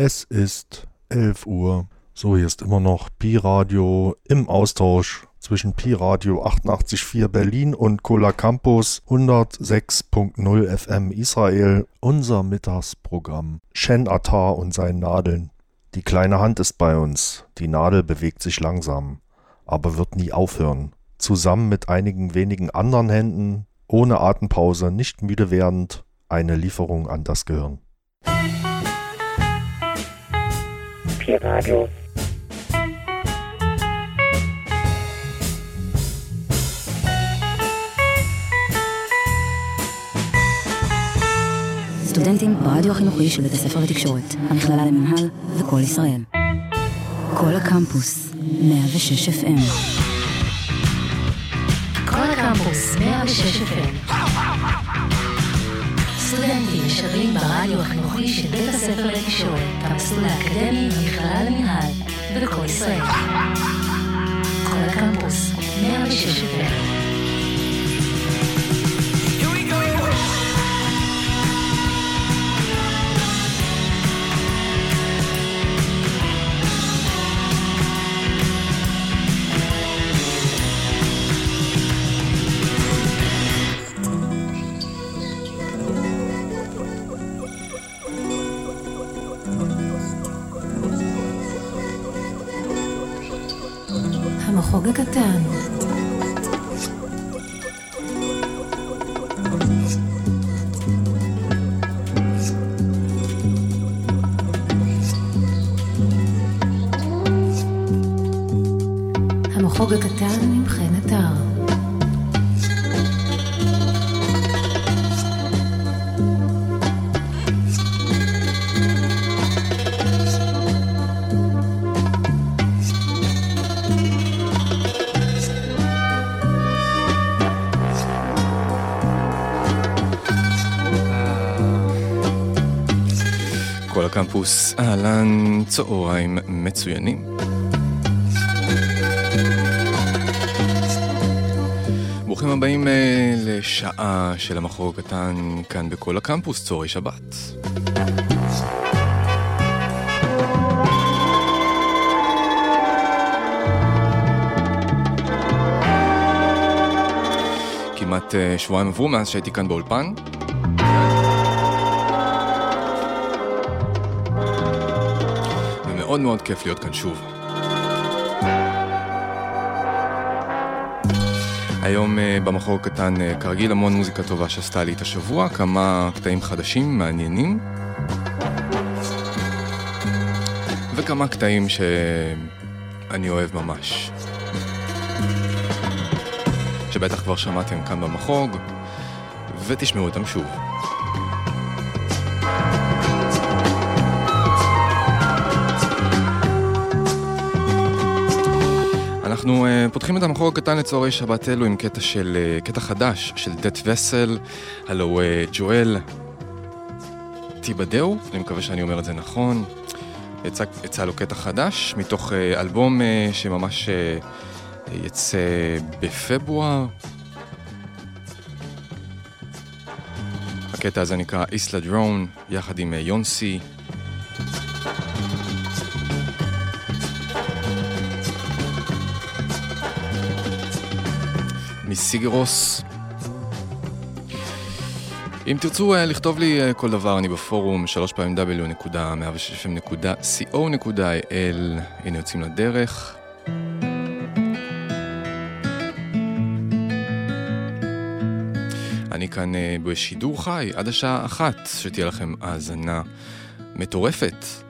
Es ist 11 Uhr. So, hier ist immer noch Pi-Radio im Austausch zwischen Pi-Radio 88.4 Berlin und Cola Campus 106.0 FM Israel. Unser Mittagsprogramm. Shen Attar und seinen Nadeln. Die kleine Hand ist bei uns. Die Nadel bewegt sich langsam, aber wird nie aufhören. Zusammen mit einigen wenigen anderen Händen, ohne Atempause, nicht müde werdend, eine Lieferung an das Gehirn. Pi-Radio. סטודנטים ברדיו החינוכי של בית הספר לתקשורת, המכללה למינהל וכל ישראל. כל הקמפוס, 106 FM. כל הקמפוס, 106 FM. סטודנטים משדרים ברדיו החינוכי של בית הספר לתקשורת, המסלול האקדמי, המכללה למינהל וכל ישראל. כל הקמפוס, 106 FM. הקמפוס, אהלן, צהריים מצוינים. ברוכים הבאים אה, לשעה של המחור הקטן כאן בכל הקמפוס, צהרי שבת. כמעט אה, שבועיים עברו מאז שהייתי כאן באולפן. ומאוד מאוד כיף להיות כאן שוב. היום אה, במחור הקטן, אה, כרגיל, המון מוזיקה טובה שעשתה לי את השבוע, כמה קטעים חדשים, מעניינים, וכמה קטעים שאני אוהב ממש. שבטח כבר שמעתם כאן במחוג, ותשמעו אותם שוב. אנחנו uh, פותחים את המחור הקטן לצהרי שבת אלו עם קטע של, uh, קטע חדש של דט וסל, הלו uh, ג'ואל תיבדאו, אני מקווה שאני אומר את זה נכון. יצא, יצא לו קטע חדש מתוך uh, אלבום uh, שממש uh, יצא בפברואר. הקטע הזה נקרא איסלה דרון, יחד עם uh, יונסי. מסיגרוס. אם תרצו uh, לכתוב לי uh, כל דבר, אני בפורום שלוש פעמים w.106fm.co.il הנה יוצאים לדרך. אני כאן uh, בשידור חי עד השעה אחת, שתהיה לכם האזנה מטורפת.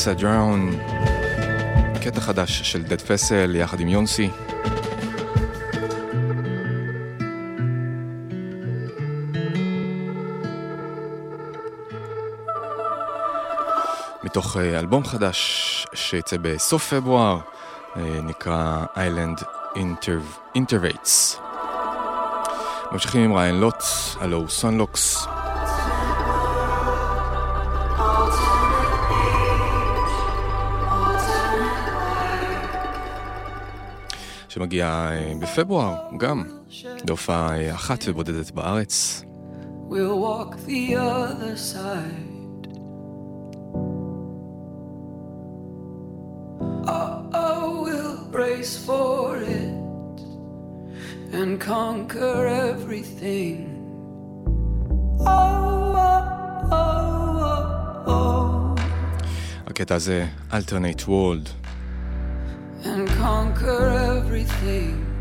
אילסה דראון, קטע חדש של דד פסל יחד עם יונסי. מתוך אה, אלבום חדש שיצא בסוף פברואר, אה, נקרא Island Interv- Intervates. ממשיכים עם ריין לוט, הלו סונלוקס. שמגיע אה, בפברואר גם להופעה אה, אחת ובודדת בארץ. We'll walk the other side. Oh, oh, we'll brace for it and conquer everything. Oh, oh, oh, oh, oh, הקטע הזה, Alternate World. And conquer everything.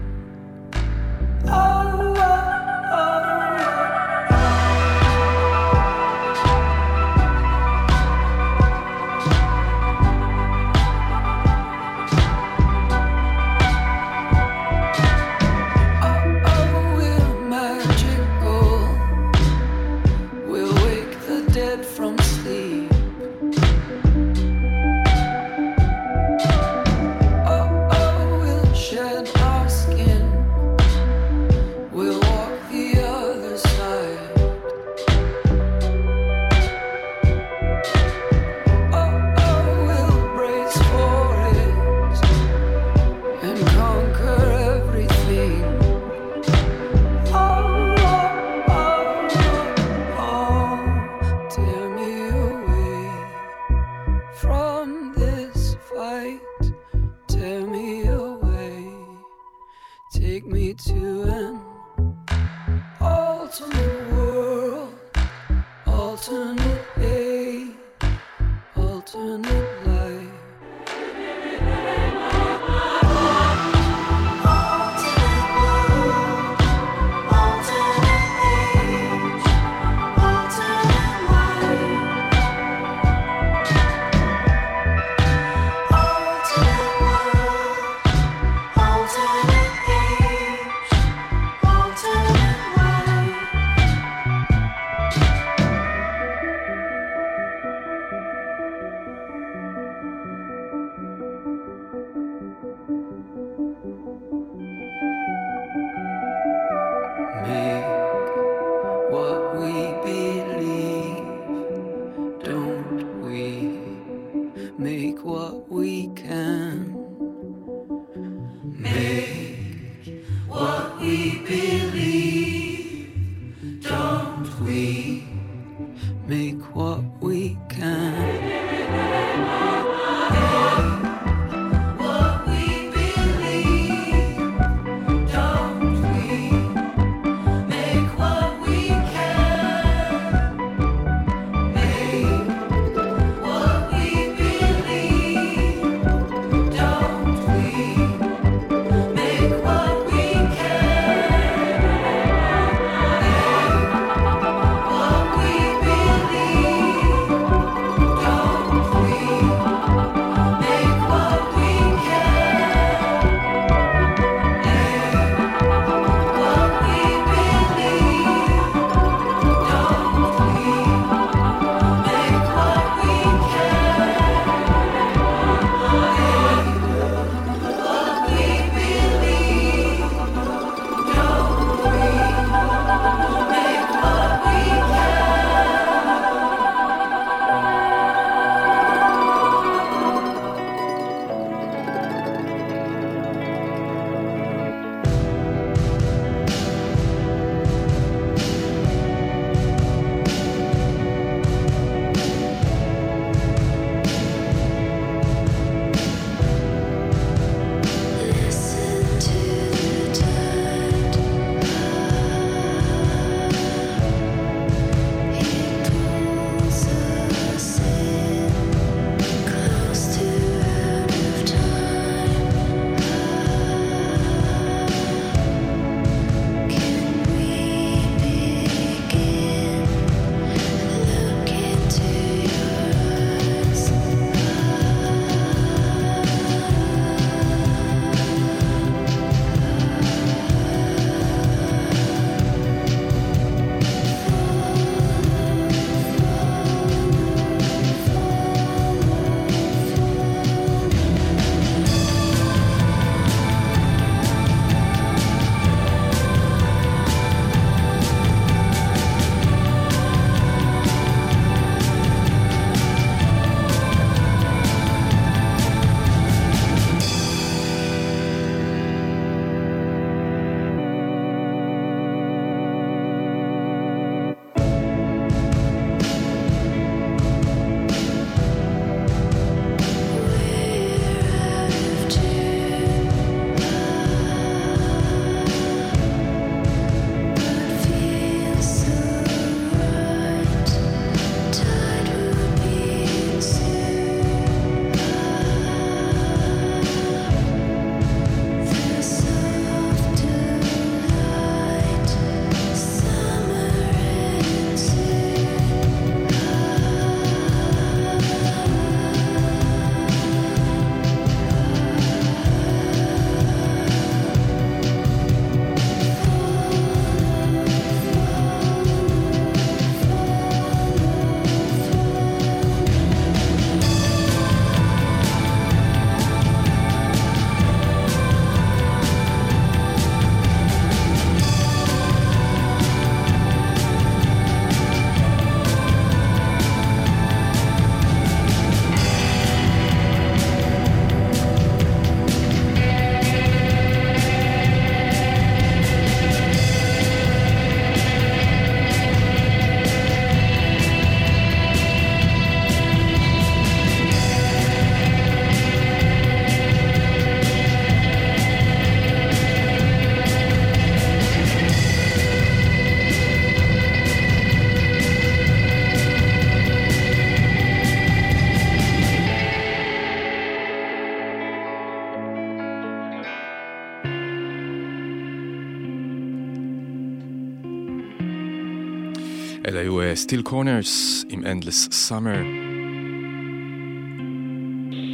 Still Corners עם Endless Summer.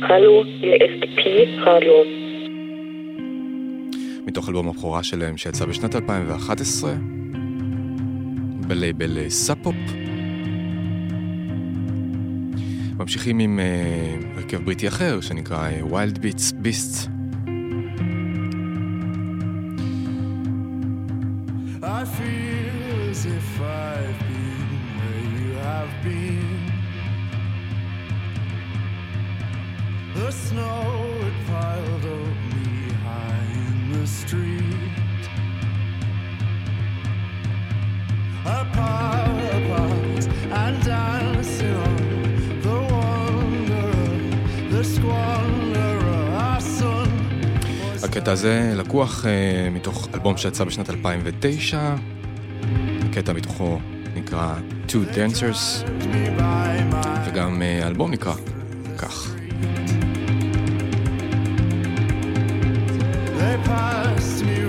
Hello radio. מתוך אלבום הבכורה שלהם שיצא בשנת 2011 בלייבל Sub Pop. ממשיכים עם uh, הרכב בריטי אחר שנקרא Wild Beats Beasts. Snow had piled up knee high in the street. Apart, apart, and dancing on the wanderer, the squanderer, our son. הקטע הזה לקוח uh, מתוך אלבום שיצא בשנת 2009. הקטע מתוכו נקרא Two Dancers, וגם uh, האלבום נקרא כך. They passed me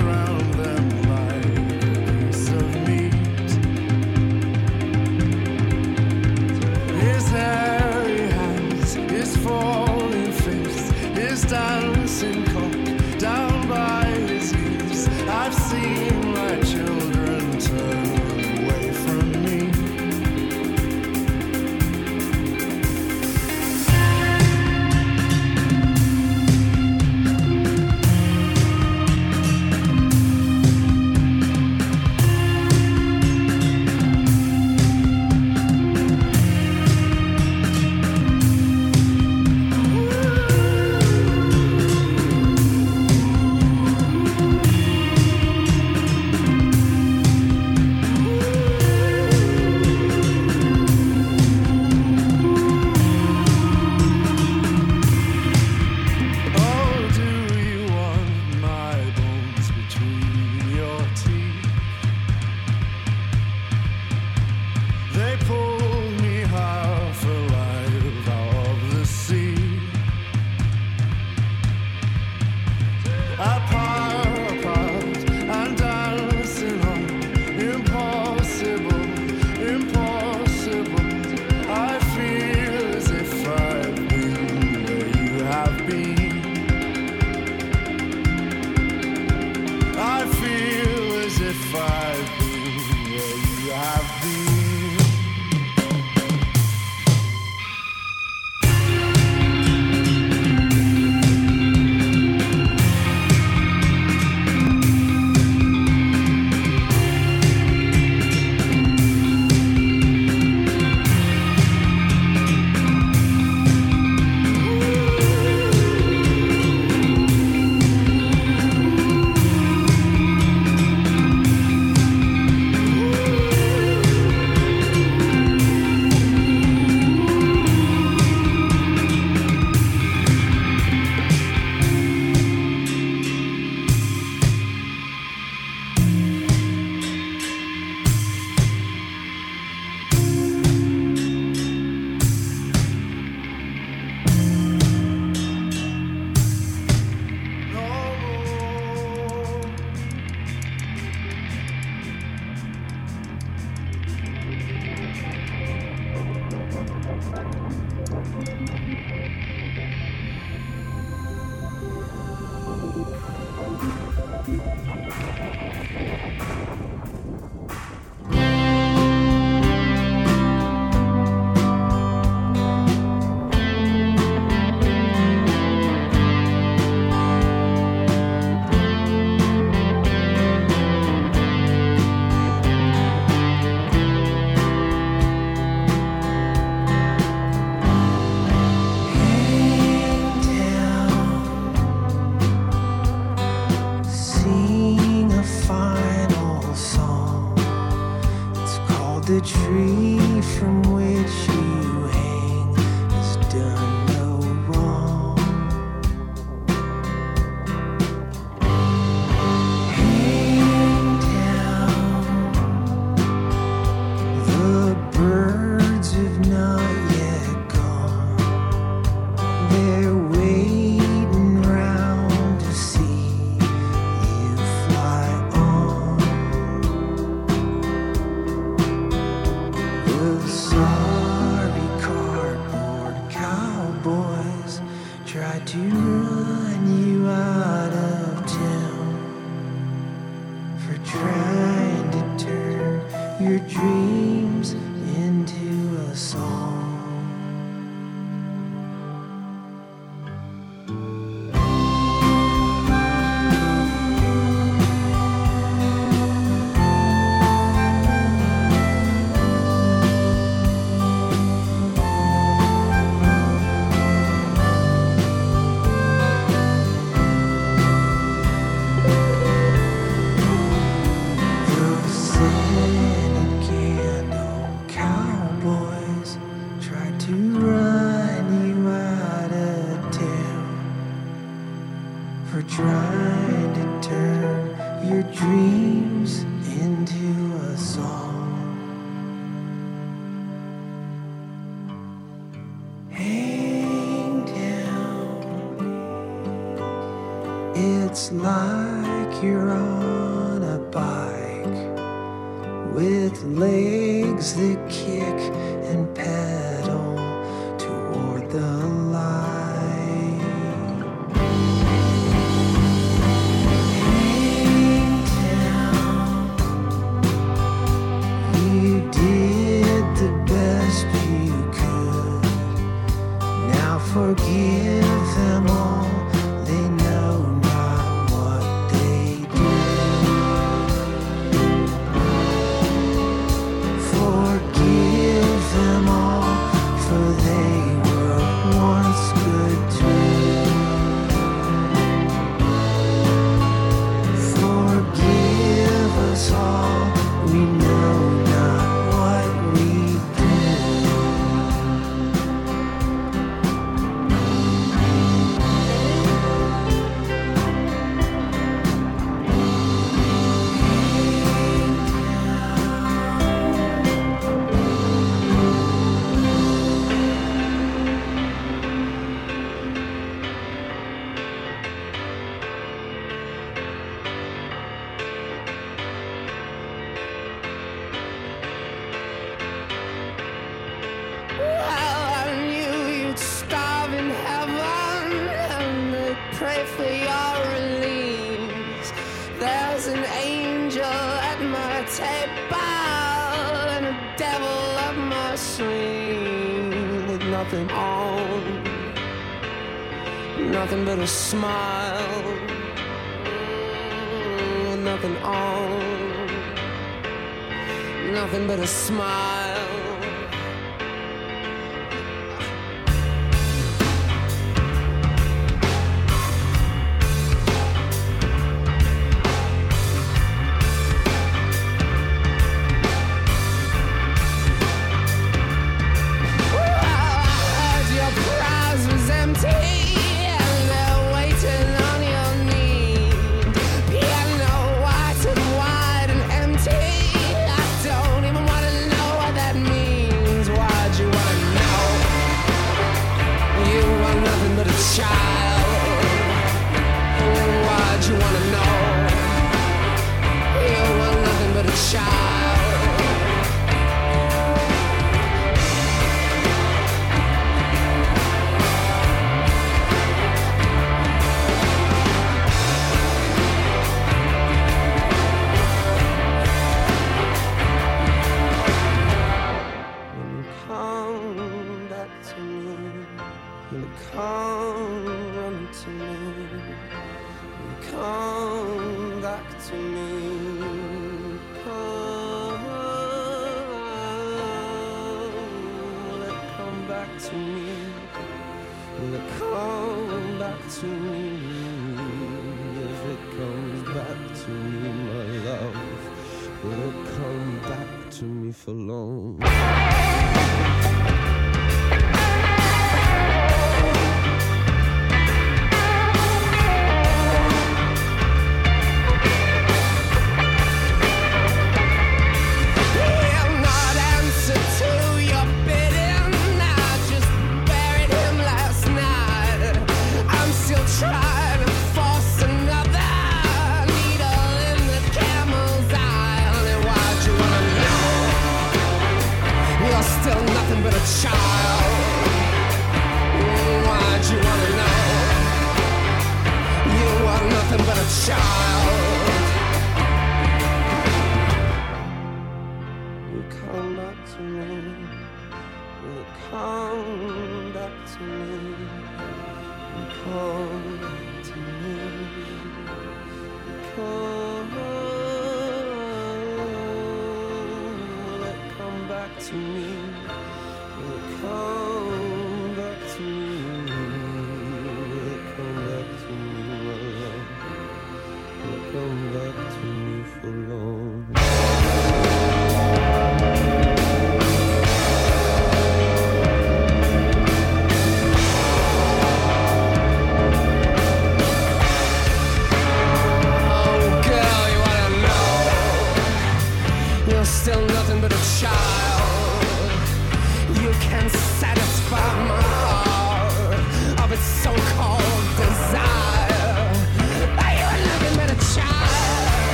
day.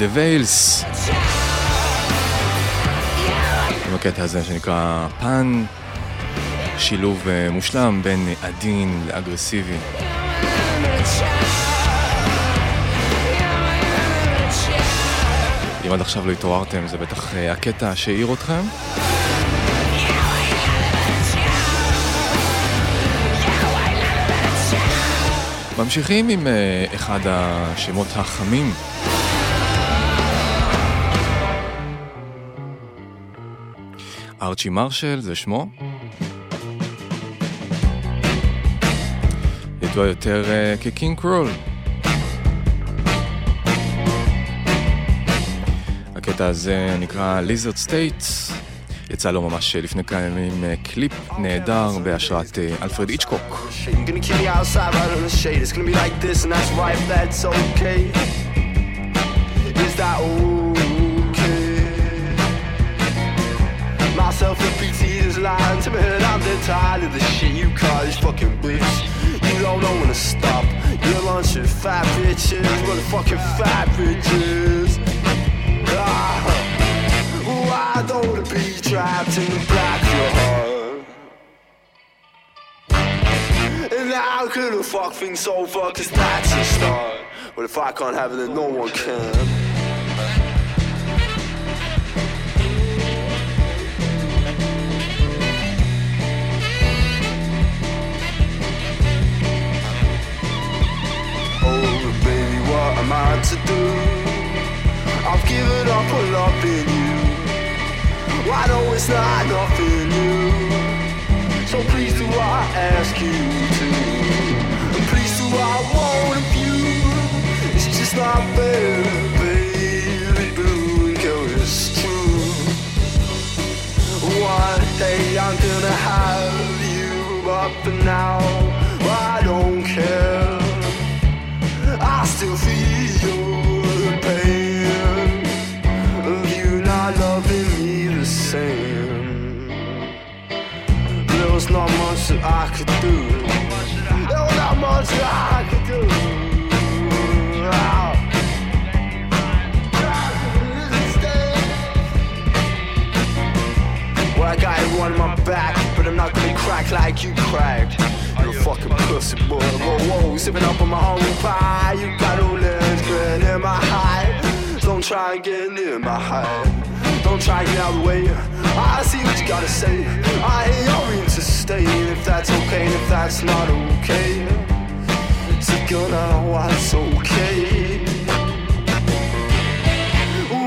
The Veils. עם הקטע הזה שנקרא פן, שילוב אה, מושלם בין עדין לאגרסיבי. אם עד עכשיו לא התעוררתם, זה בטח אה, הקטע שהעיר אתכם. ממשיכים עם אה, אחד השמות החמים. ארצ'י מרשל זה שמו. ידוע יותר אה, כ King Krule. הקטע הזה נקרא Lizard State. יצא לו ממש לפני כמה ימים אה, קליפ נהדר בהשראת אה, אלפרד איצ'קוק. You're gonna keep dead tired of the shit you call this fucking bitch. You don't know when to stop. You're of fat bitches, motherfucking fat bitches. Ah, why don't it be trapped in the black of your heart? And how could a fuck thing so fuck cause that's a start But if I can't have it then no one can what to do. I've given up on loving you. I know it's not nothing new so please do I ask you to. And please do I want of you. It's just not fair, baby blue girl, it's true One day I'm gonna have you But for now I don't care. I still feel not much that I could do. There was not much that I could do. Well, I got everyone on my back, but I'm not gonna crack like you cracked. You're a fucking pussy boy. Whoa, whoa, sipping up on my humble pie. You got no legs, good in my high. Don't try and get near my height. Don't try and get out of the way. I see what you gotta say. I ain't your mean to stay. If that's okay, and if that's not okay. So gonna what's okay.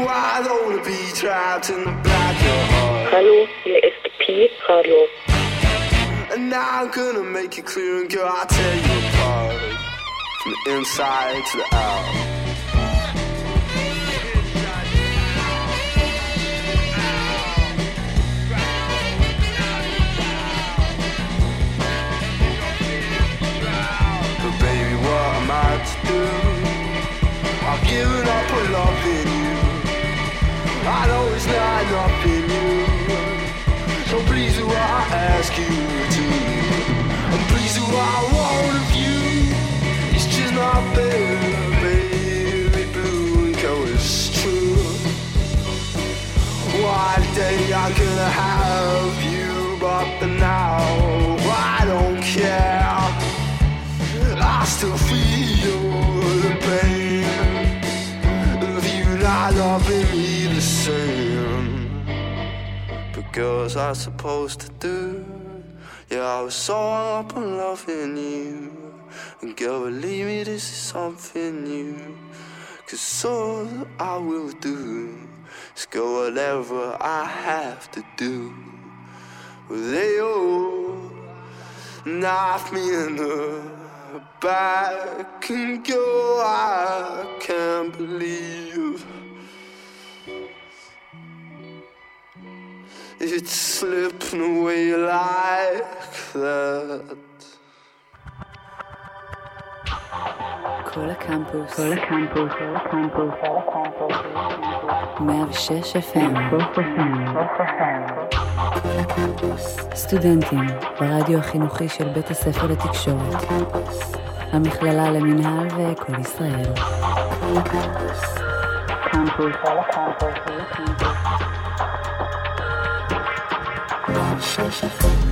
Why don't be trapped in the black of your heart? Hallo, hier ist Pi Radio. And now I'm gonna make it clear and girl, I'll tear you apart From the inside to the out I've given up on loving you. I know it's not enough in you. So please do what I ask you to. And please do what I want of you. It's just not fair, baby blue and it's true. One day I'm gonna have you, but the girls are supposed to do. Yeah, I was so up on loving you. And girl, believe me, this is something new. Cause all I will do is go whatever I have to do. They all knife me in the back and go, I can't believe. It's slipping away like that. כל הקמפוס, כל הקמפוס, כל הקמפוס, כל הקמפוס, 106 FM, סטודנטים ברדיו החינוכי של בית הספר לתקשורת, המכללה למינהל וכל ישראל. קמפוס, קמפוס, קמפוס, קמפוס. Thank you.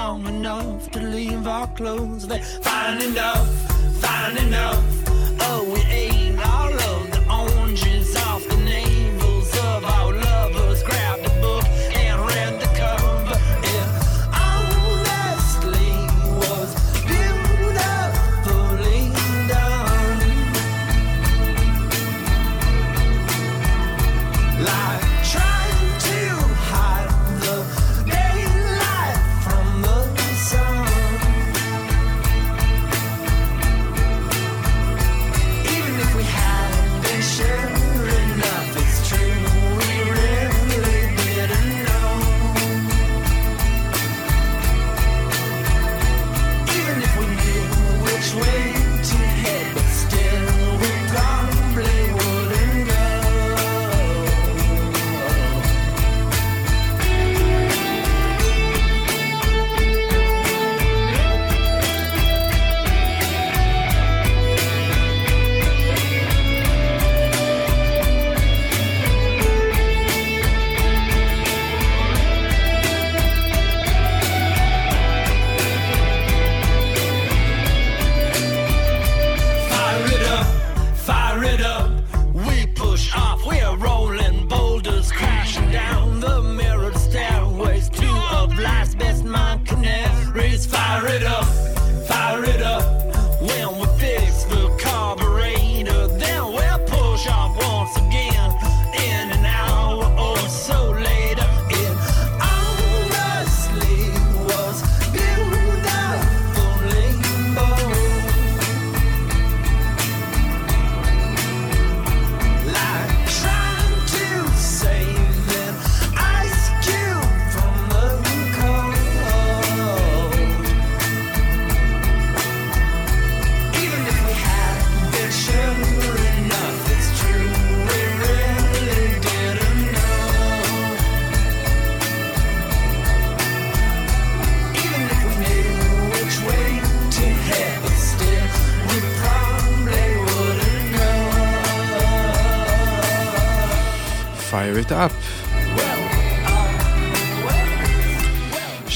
long enough to leave our clothes there. Fine enough, fine enough.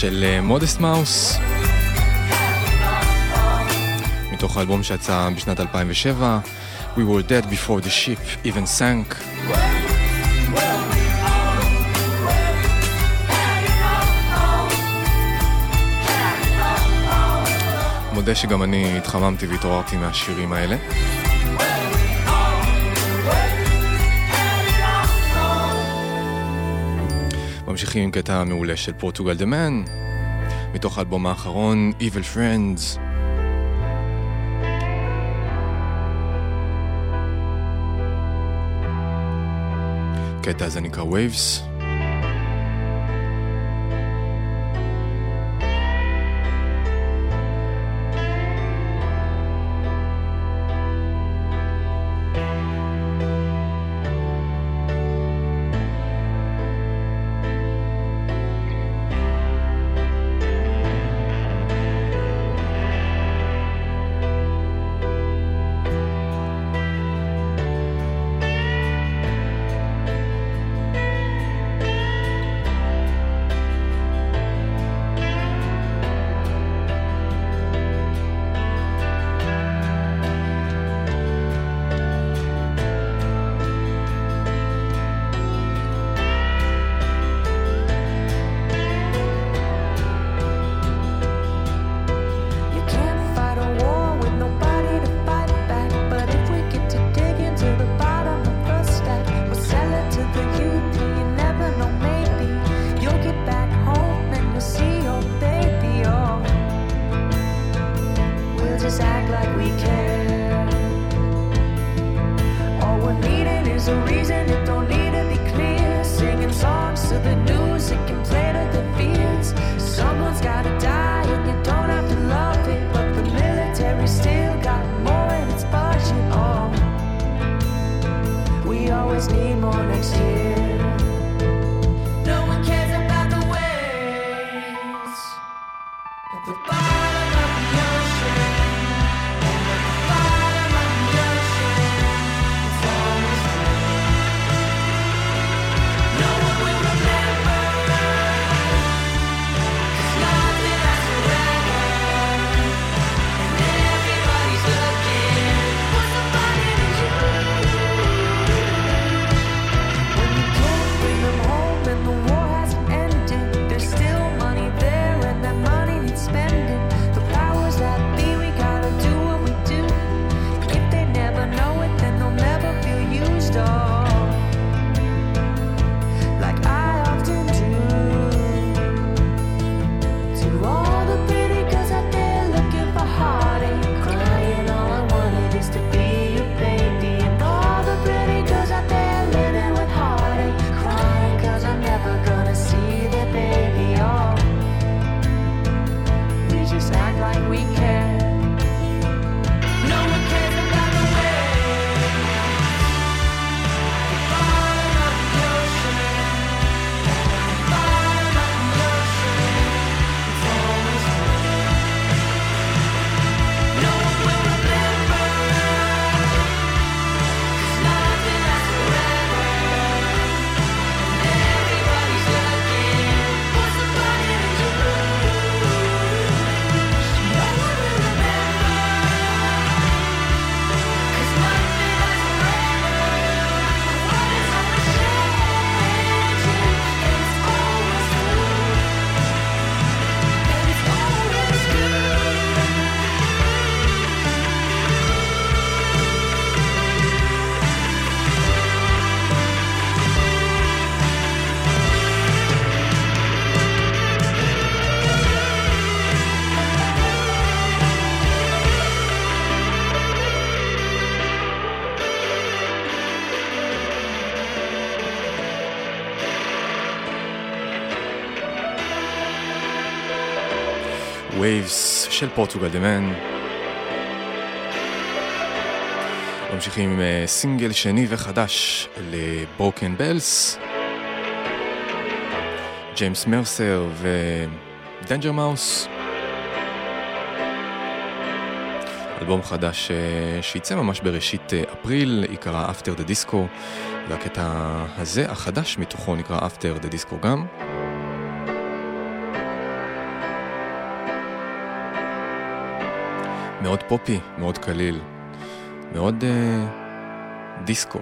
של מודסט מאוס. מתוך האלבום שיצא בשנת 2007, We were dead before the ship even sank. מודה שגם אני התחממתי והתעוררתי מהשירים האלה. ממשיכים עם קטע מעולה של פורטוגל דה מן, מתוך האלבום האחרון, Evil Friends. קטע הזה נקרא Waves. של Portugal. The Man. ממשיכים עם אה, סינגל שני וחדש ל Broken Bells. ג'יימס מרסר ו Danger Mouse. אלבום חדש אה, שייצא ממש בראשית אה, אפריל, עיקרה After the Disco, והקטע הזה, החדש מתוכו, נקרא After the Disco גם. מאוד פופי, מאוד קליל, מאוד אה, דיסקו.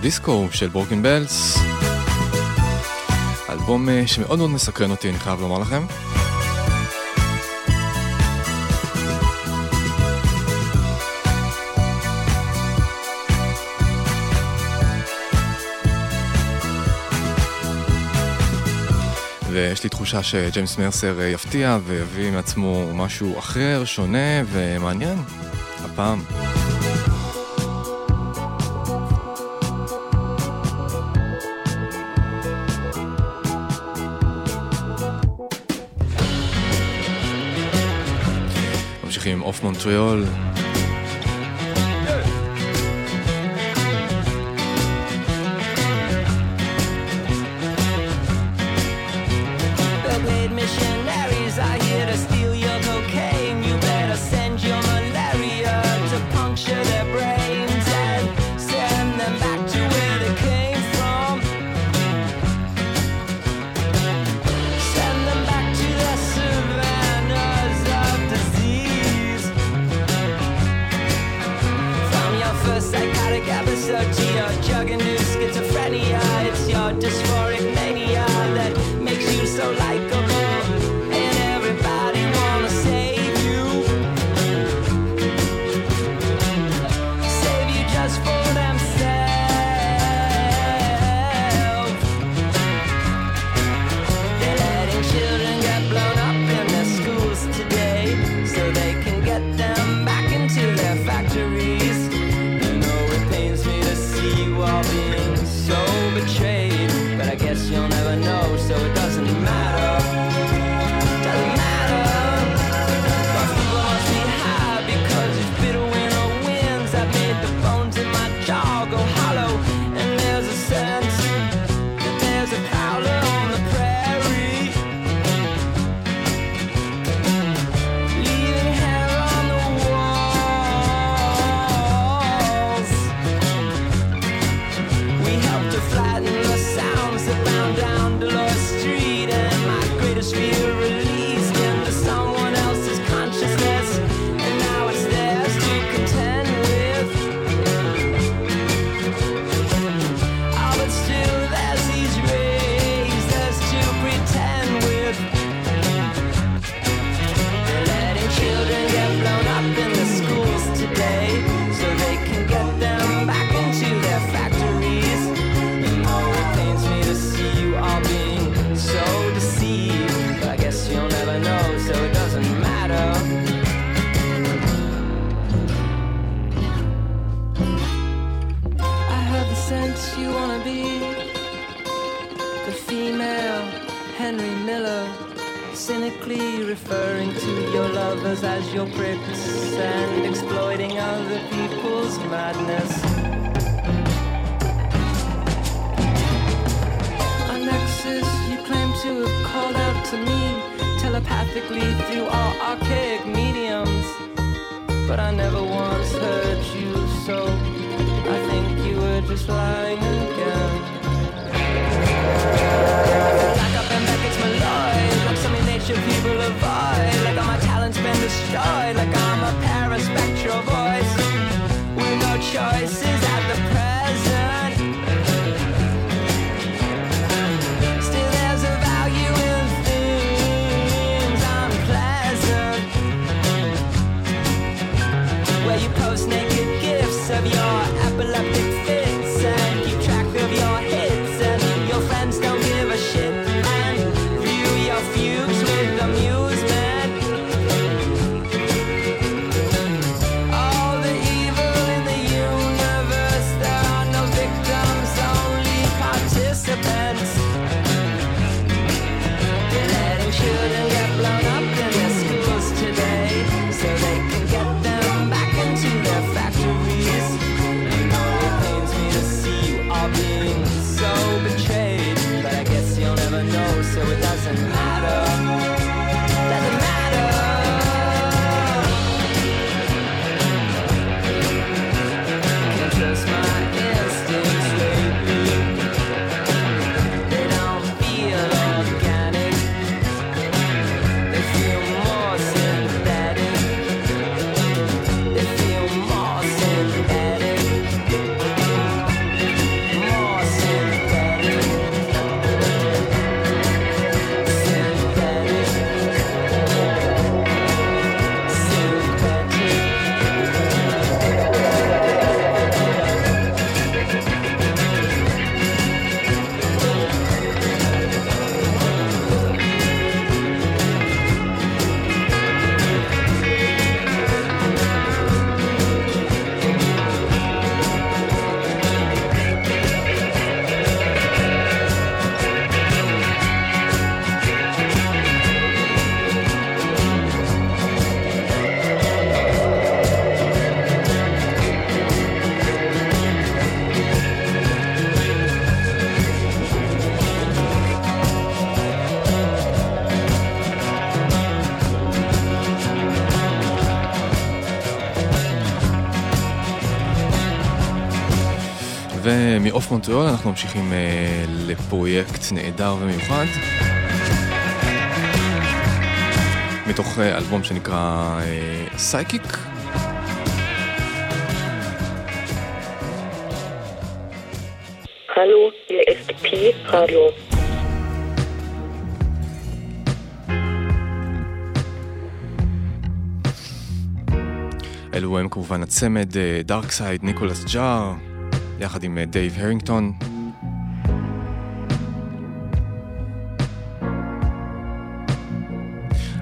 דיסקו של בורקין בלס. אלבום אה, שמאוד מאוד מסקרן אותי, אני חייב לומר לכם. ויש לי תחושה שג'יימס מרסר אה, יפתיע ויביא מעצמו משהו אחר, שונה ומעניין, הפעם. of Montreal. מעוף מונטריאול אנחנו ממשיכים uh, לפרויקט נהדר ומיוחד. מתוך uh, אלבום שנקרא אה, סייקיק. Uh, אלו הם כמובן הצמד Darkside, ניקולס ג'אר. יחד עם אה, דייב הרינגטון.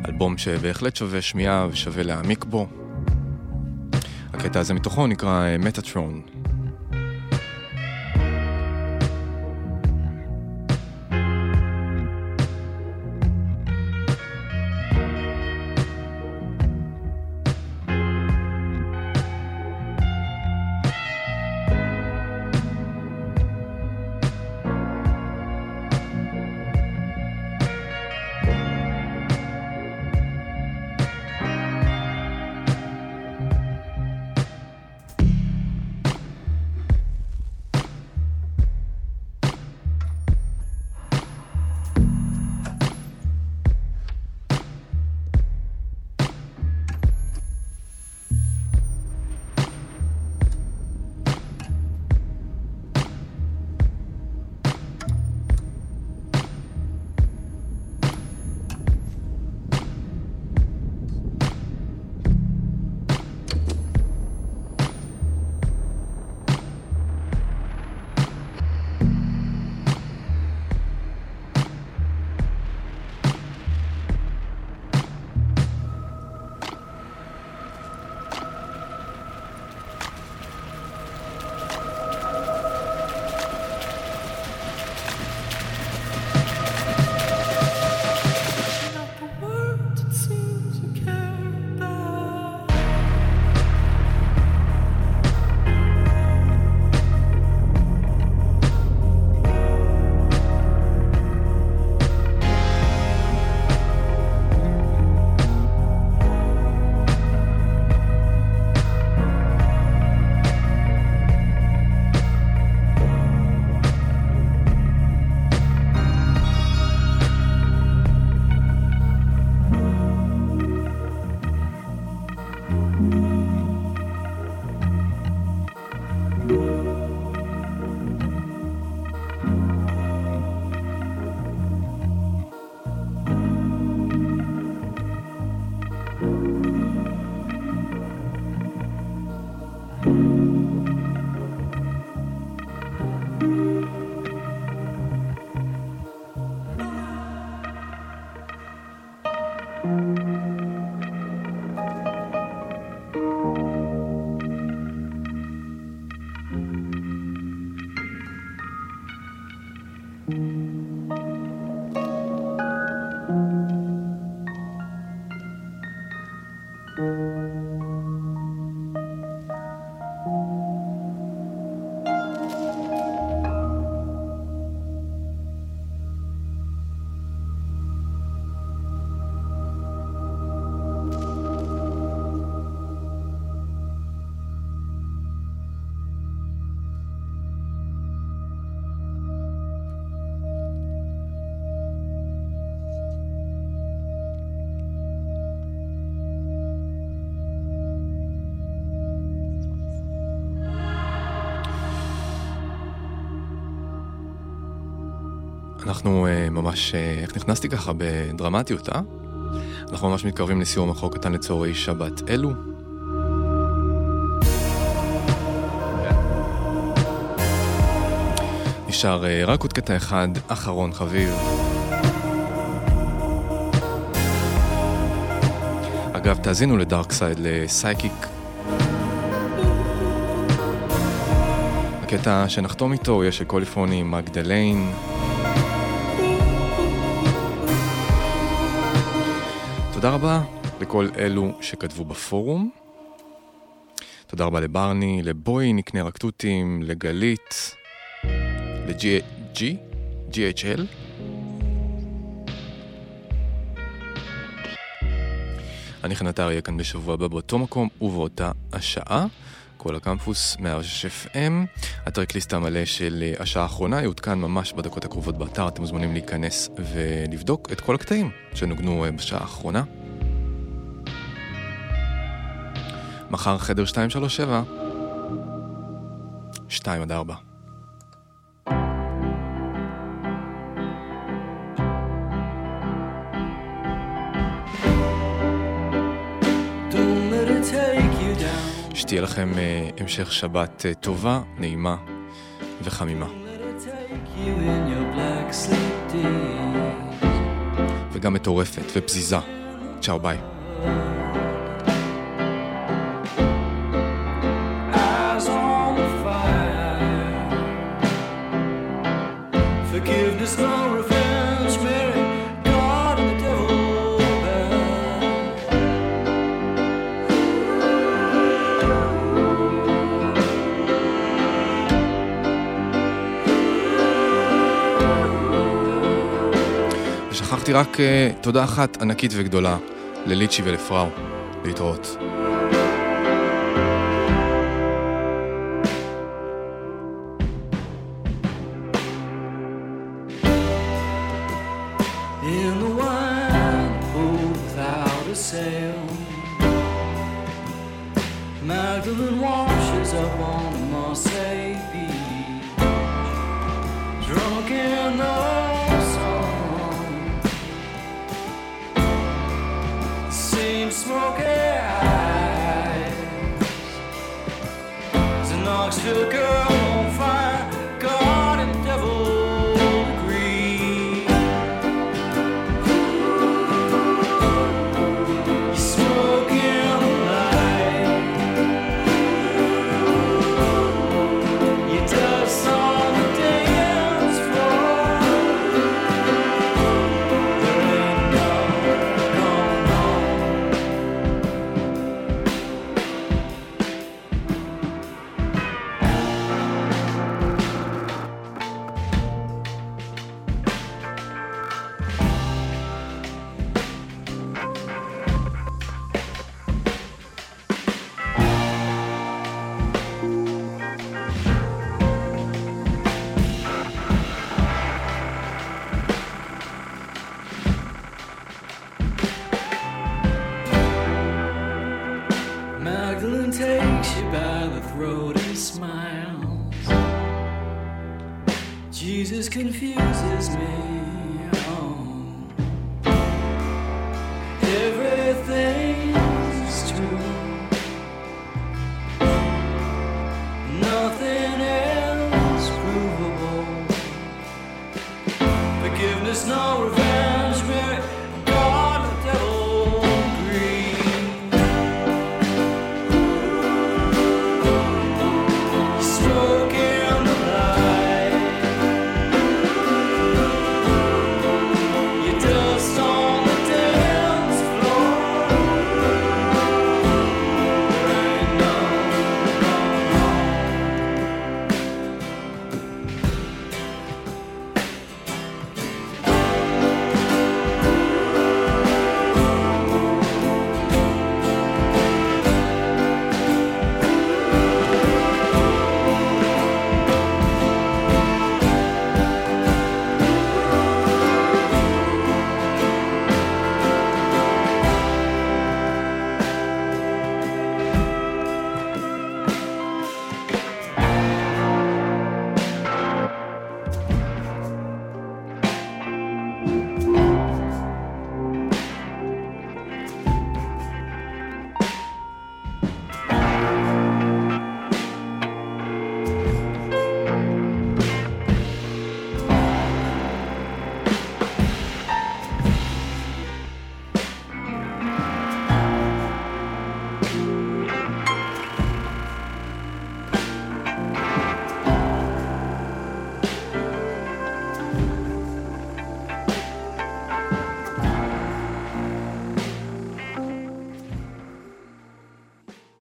אלבום שבהחלט שווה שמיעה ושווה להעמיק בו. הקטע הזה מתוכו נקרא אה, מטאטרון. אנחנו אה, ממש, אה, איך נכנסתי ככה בדרמטיות, אה? אנחנו ממש מתקרבים לסיום החוק קטן לצהרי שבת אלו. נשאר אה, רק עוד קטע אחד, אחרון חביב. אגב, תאזינו לדארק סייד, לסייקיק. הקטע שנחתום איתו יש של קוליפוני מגדליין. תודה רבה לכל אלו שכתבו בפורום. תודה רבה לברני, לבואי נקנה רק תותים, לגלית, ל-G, GHL. אני חנתר אהיה כאן בשבוע הבא באותו מקום ובאותה השעה. כל הקמפוס 106 FM. הטרקליסט המלא של אה, השעה האחרונה יעודכן ממש בדקות הקרובות באתר. אתם מוזמנים להיכנס ולבדוק את כל הקטעים שנוגנו אה, בשעה האחרונה. מחר חדר 237, 2 עד 4. Don't let it take you down. שתהיה לכם אה, המשך שבת אה, טובה, נעימה וחמימה. וגם מטורפת ופזיזה. צ'או ביי. רק אה, תודה אחת ענקית וגדולה לליצ'י ולפראו. להתראות.